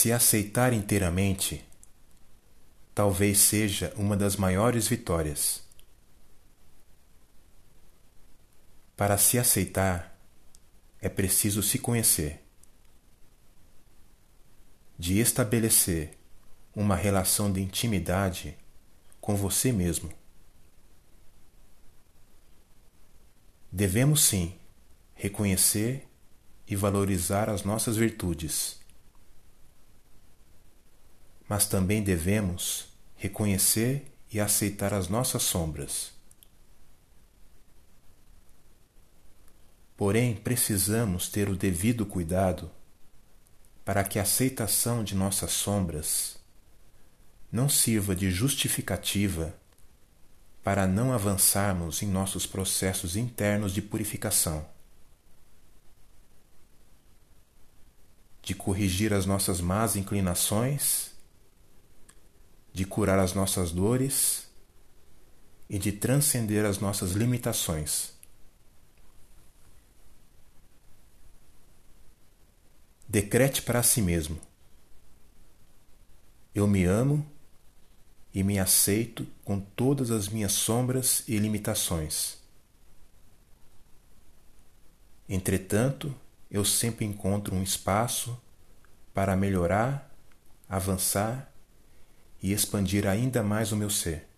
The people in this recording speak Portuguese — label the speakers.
Speaker 1: Se aceitar inteiramente, talvez seja uma das maiores vitórias. Para se aceitar, é preciso se conhecer, de estabelecer uma relação de intimidade com você mesmo. Devemos sim reconhecer e valorizar as nossas virtudes, mas também devemos reconhecer e aceitar as nossas sombras. Porém, precisamos ter o devido cuidado para que a aceitação de nossas sombras não sirva de justificativa para não avançarmos em nossos processos internos de purificação, de corrigir as nossas más inclinações, de curar as nossas dores e de transcender as nossas limitações. Decrete para si mesmo: Eu me amo e me aceito com todas as minhas sombras e limitações. Entretanto, eu sempre encontro um espaço para melhorar, avançar e expandir ainda mais o meu ser.